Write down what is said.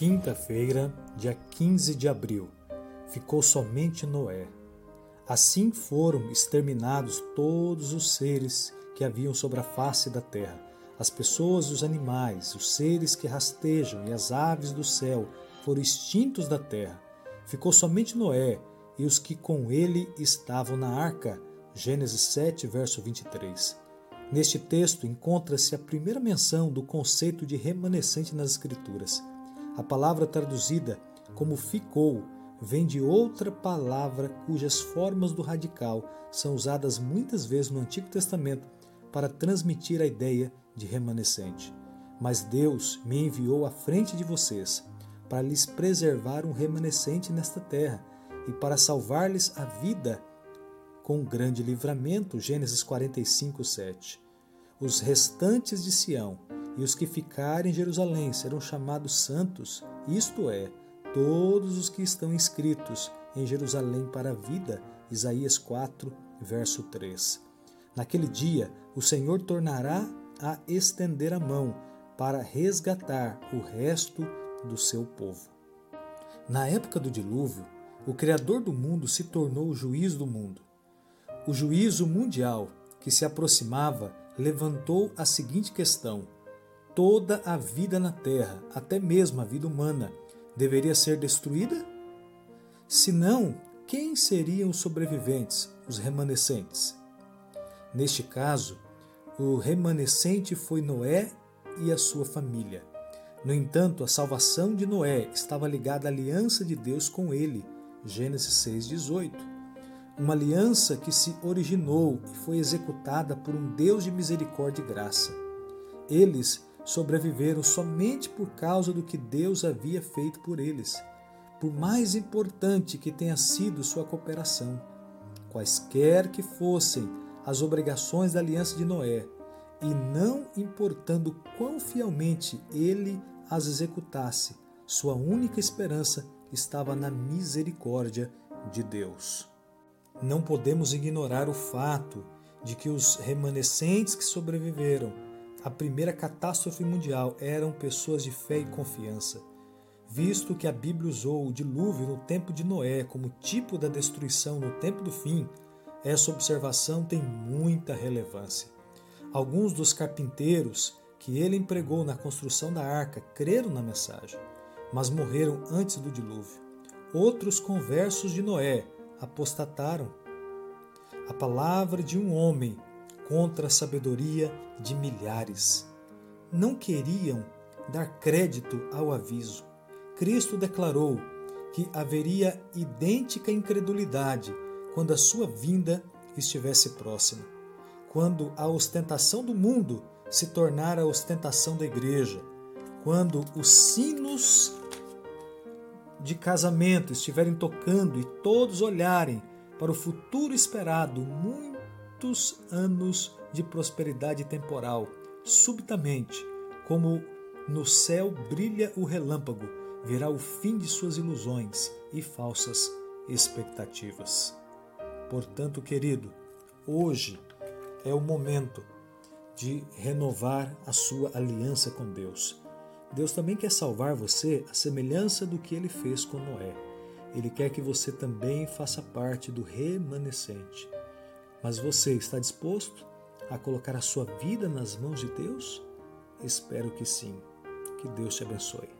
Quinta-feira, dia 15 de abril. Ficou somente Noé. Assim foram exterminados todos os seres que haviam sobre a face da terra, as pessoas e os animais, os seres que rastejam e as aves do céu foram extintos da terra. Ficou somente Noé e os que com ele estavam na arca. Gênesis 7, verso 23. Neste texto encontra-se a primeira menção do conceito de remanescente nas Escrituras. A palavra traduzida como ficou vem de outra palavra cujas formas do radical são usadas muitas vezes no Antigo Testamento para transmitir a ideia de remanescente. Mas Deus me enviou à frente de vocês para lhes preservar um remanescente nesta terra e para salvar-lhes a vida com um grande livramento. Gênesis 45, 7. Os restantes de Sião e os que ficarem em Jerusalém serão chamados santos, isto é, todos os que estão inscritos em Jerusalém para a vida. Isaías 4, verso 3. Naquele dia, o Senhor tornará a estender a mão para resgatar o resto do seu povo. Na época do dilúvio, o Criador do mundo se tornou o juiz do mundo. O juízo mundial que se aproximava levantou a seguinte questão: toda a vida na Terra, até mesmo a vida humana, deveria ser destruída? Se não, quem seriam os sobreviventes, os remanescentes? Neste caso, o remanescente foi Noé e a sua família. No entanto, a salvação de Noé estava ligada à aliança de Deus com ele. Gênesis 6:18. Uma aliança que se originou e foi executada por um Deus de misericórdia e graça. Eles sobreviveram somente por causa do que Deus havia feito por eles, por mais importante que tenha sido sua cooperação. Quaisquer que fossem as obrigações da aliança de Noé, e não importando quão fielmente ele as executasse, sua única esperança estava na misericórdia de Deus. Não podemos ignorar o fato de que os remanescentes que sobreviveram à primeira catástrofe mundial eram pessoas de fé e confiança. Visto que a Bíblia usou o dilúvio no tempo de Noé como tipo da destruição no tempo do fim, essa observação tem muita relevância. Alguns dos carpinteiros que ele empregou na construção da arca creram na mensagem, mas morreram antes do dilúvio. Outros conversos de Noé apostataram. A palavra de um homem contra a sabedoria de milhares. Não queriam dar crédito ao aviso. Cristo declarou que haveria idêntica incredulidade quando a sua vinda estivesse próxima, quando a ostentação do mundo se tornar a ostentação da igreja, quando os sinos de casamento estiverem tocando e todos olharem para o futuro esperado, muitos anos de prosperidade temporal, subitamente, como no céu brilha o relâmpago, virá o fim de suas ilusões e falsas expectativas. Portanto, querido, hoje é o momento de renovar a sua aliança com Deus. Deus também quer salvar você à semelhança do que ele fez com Noé. Ele quer que você também faça parte do remanescente. Mas você está disposto a colocar a sua vida nas mãos de Deus? Espero que sim. Que Deus te abençoe.